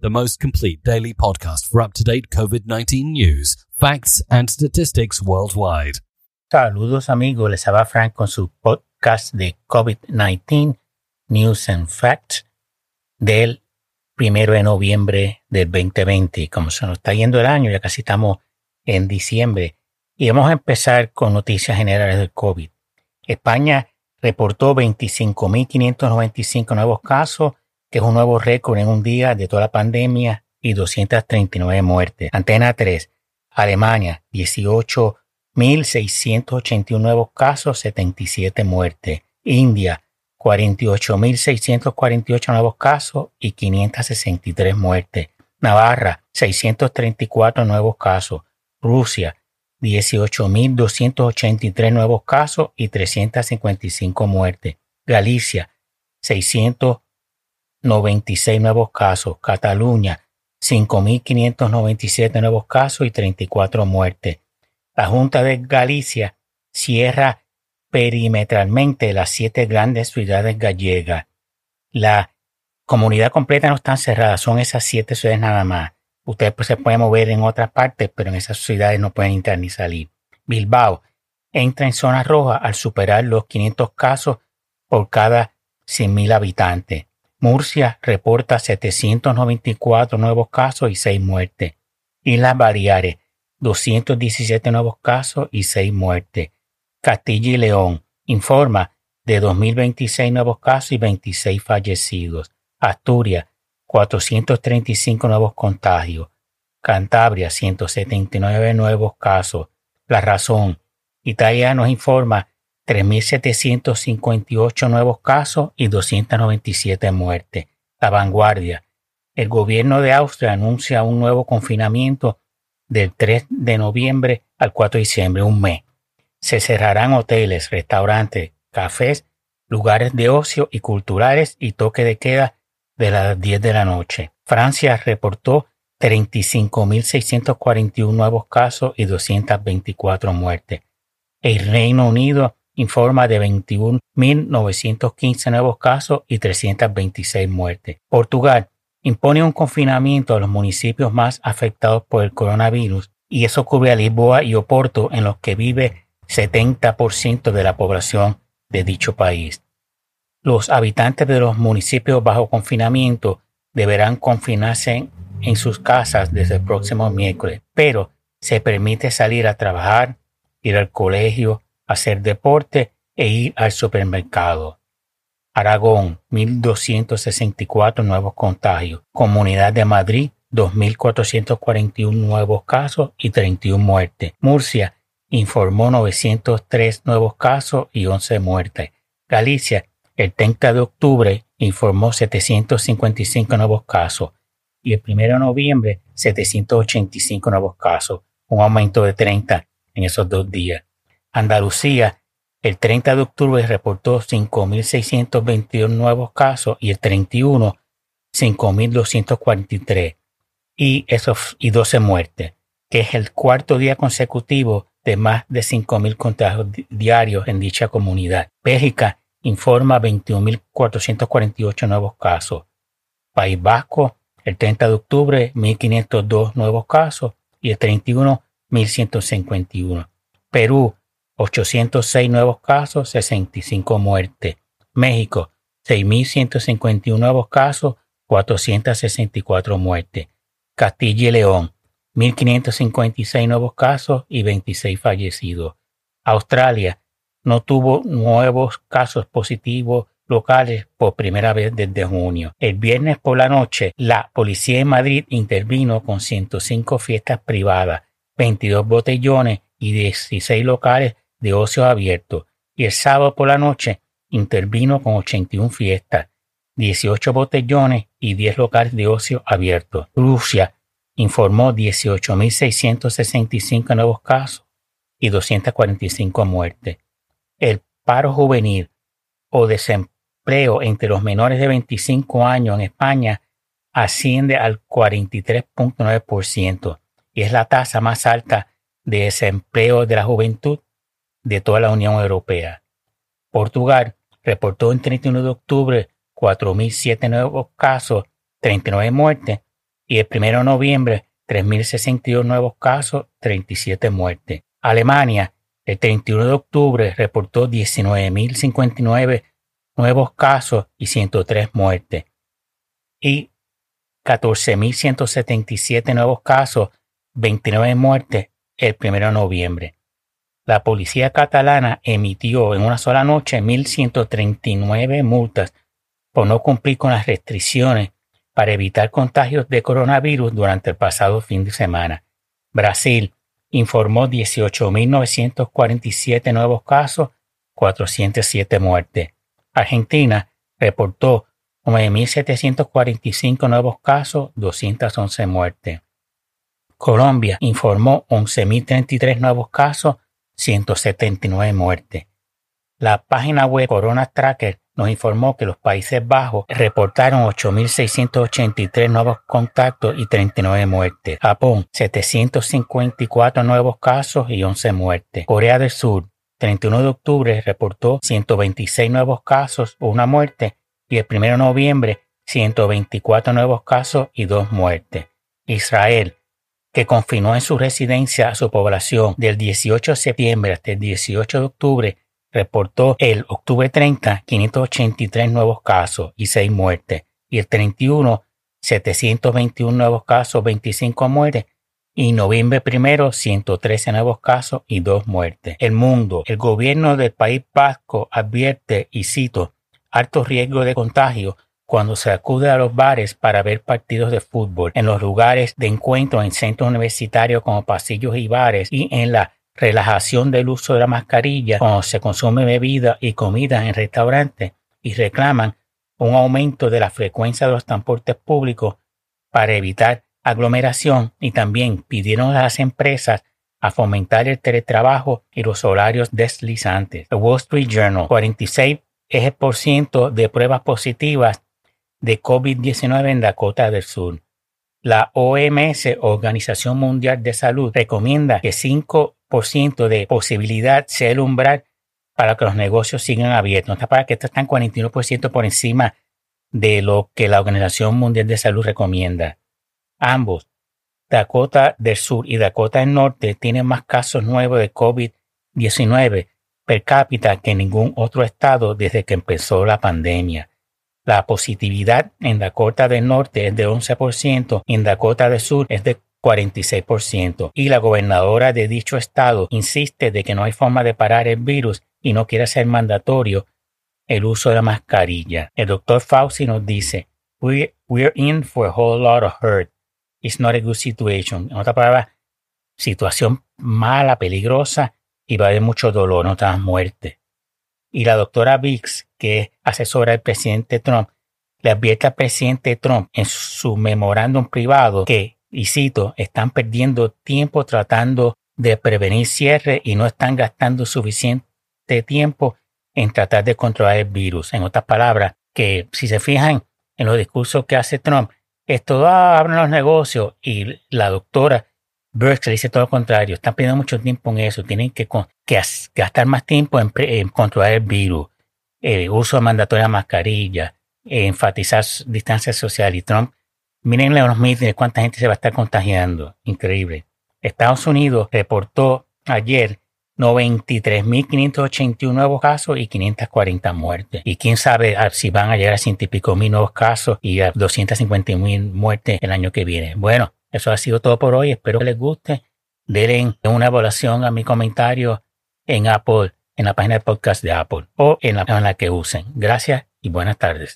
the most complete daily podcast for up to date COVID 19 news, facts, and statistics worldwide. Saludos amigos, les habla Frank con su podcast de COVID-19 News and Facts del primero de noviembre del 2020. Como se nos está yendo el año, ya casi estamos en diciembre. Y vamos a empezar con noticias generales del COVID. España reportó 25.595 nuevos casos que es un nuevo récord en un día de toda la pandemia y 239 muertes. Antena 3, Alemania, 18.681 nuevos casos, 77 muertes. India, 48.648 nuevos casos y 563 muertes. Navarra, 634 nuevos casos. Rusia, 18.283 nuevos casos y 355 muertes. Galicia, 600 96 nuevos casos. Cataluña, 5.597 nuevos casos y 34 muertes. La Junta de Galicia cierra perimetralmente las siete grandes ciudades gallegas. La comunidad completa no está cerrada, son esas siete ciudades nada más. Ustedes pues, se pueden mover en otras partes, pero en esas ciudades no pueden entrar ni salir. Bilbao entra en zona roja al superar los 500 casos por cada 100.000 habitantes. Murcia reporta 794 nuevos casos y 6 muertes. Islas Baleares, 217 nuevos casos y 6 muertes. Castilla y León informa de 2026 nuevos casos y 26 fallecidos. Asturias, 435 nuevos contagios. Cantabria, 179 nuevos casos. La razón. Italia nos informa 3.758 nuevos casos y 297 muertes. La vanguardia. El gobierno de Austria anuncia un nuevo confinamiento del 3 de noviembre al 4 de diciembre, un mes. Se cerrarán hoteles, restaurantes, cafés, lugares de ocio y culturales y toque de queda de las 10 de la noche. Francia reportó 35.641 nuevos casos y 224 muertes. El Reino Unido informa de 21.915 nuevos casos y 326 muertes. Portugal impone un confinamiento a los municipios más afectados por el coronavirus y eso cubre a Lisboa y Oporto en los que vive 70% de la población de dicho país. Los habitantes de los municipios bajo confinamiento deberán confinarse en sus casas desde el próximo miércoles, pero se permite salir a trabajar, ir al colegio, hacer deporte e ir al supermercado. Aragón, 1.264 nuevos contagios. Comunidad de Madrid, 2.441 nuevos casos y 31 muertes. Murcia informó 903 nuevos casos y 11 muertes. Galicia, el 30 de octubre, informó 755 nuevos casos y el 1 de noviembre 785 nuevos casos, un aumento de 30 en esos dos días. Andalucía, el 30 de octubre reportó 5.622 nuevos casos y el 31 5.243 y, y 12 muertes, que es el cuarto día consecutivo de más de 5.000 contagios diarios en dicha comunidad. Bélgica informa 21.448 nuevos casos. País Vasco, el 30 de octubre, 1.502 nuevos casos y el 31, 1.151. Perú, 806 nuevos casos, 65 muertes. México, 6.151 nuevos casos, 464 muertes. Castilla y León, 1.556 nuevos casos y 26 fallecidos. Australia no tuvo nuevos casos positivos locales por primera vez desde junio. El viernes por la noche, la policía en Madrid intervino con 105 fiestas privadas, 22 botellones y 16 locales de ocio abierto y el sábado por la noche intervino con 81 fiestas, 18 botellones y 10 locales de ocio abierto. Rusia informó 18.665 nuevos casos y 245 muertes. El paro juvenil o desempleo entre los menores de 25 años en España asciende al 43.9% y es la tasa más alta de desempleo de la juventud de toda la Unión Europea. Portugal reportó en 31 de octubre 4.007 nuevos casos, 39 muertes Y el 1 de noviembre, 3.062 nuevos casos, 37 muertes. Alemania, el 31 de octubre, reportó 19.059 nuevos casos y 103 muertes. Y 14.177 nuevos casos, 29 muertes el 1 de noviembre. La policía catalana emitió en una sola noche 1.139 multas por no cumplir con las restricciones para evitar contagios de coronavirus durante el pasado fin de semana. Brasil informó 18.947 nuevos casos, 407 muertes. Argentina reportó 9.745 nuevos casos, 211 muertes. Colombia informó 11.033 nuevos casos, 179 muertes. La página web Corona Tracker nos informó que los Países Bajos reportaron 8.683 nuevos contactos y 39 muertes. Japón, 754 nuevos casos y 11 muertes. Corea del Sur, 31 de octubre reportó 126 nuevos casos, una muerte y el 1 de noviembre 124 nuevos casos y dos muertes. Israel, que confinó en su residencia a su población del 18 de septiembre hasta el 18 de octubre, reportó el octubre 30 583 nuevos casos y 6 muertes, y el 31 721 nuevos casos, 25 muertes, y noviembre primero 113 nuevos casos y 2 muertes. El mundo, el gobierno del país vasco advierte, y cito, alto riesgo de contagio cuando se acude a los bares para ver partidos de fútbol, en los lugares de encuentro en centros universitarios como pasillos y bares y en la relajación del uso de la mascarilla cuando se consume bebida y comida en restaurantes y reclaman un aumento de la frecuencia de los transportes públicos para evitar aglomeración y también pidieron a las empresas a fomentar el teletrabajo y los horarios deslizantes. The Wall Street Journal, 46 es el por ciento de pruebas positivas de COVID-19 en Dakota del Sur. La OMS, Organización Mundial de Salud, recomienda que 5% de posibilidad sea el umbral para que los negocios sigan abiertos. para que esto está en 41% por encima de lo que la Organización Mundial de Salud recomienda. Ambos, Dakota del Sur y Dakota del Norte, tienen más casos nuevos de COVID-19 per cápita que ningún otro estado desde que empezó la pandemia. La positividad en Dakota del Norte es de 11% y en Dakota del Sur es de 46%. Y la gobernadora de dicho estado insiste de que no hay forma de parar el virus y no quiere ser mandatorio el uso de la mascarilla. El doctor Fauci nos dice, we're in for a whole lot of hurt. It's not a good situation. En otra palabra, situación mala, peligrosa y va a haber mucho dolor, no muerte. Y la doctora Biggs, que es asesora del presidente Trump, le advierte al presidente Trump en su memorándum privado que, y cito, están perdiendo tiempo tratando de prevenir cierre y no están gastando suficiente tiempo en tratar de controlar el virus. En otras palabras, que si se fijan en los discursos que hace Trump, esto ah, abren los negocios y la doctora Burke le dice todo lo contrario, están perdiendo mucho tiempo en eso, tienen que, gastar más tiempo en, controlar el virus, el uso mandatorio de mascarilla, enfatizar distancia social y Trump. Miren los mítines, cuánta gente se va a estar contagiando. Increíble. Estados Unidos reportó ayer 93.581 nuevos casos y 540 muertes. Y quién sabe ah, si van a llegar a ciento y pico mil nuevos casos y a 250.000 muertes el año que viene. Bueno, eso ha sido todo por hoy. Espero que les guste. Denle una evaluación a mi comentario en Apple, en la página de podcast de Apple o en la, en la que usen. Gracias y buenas tardes.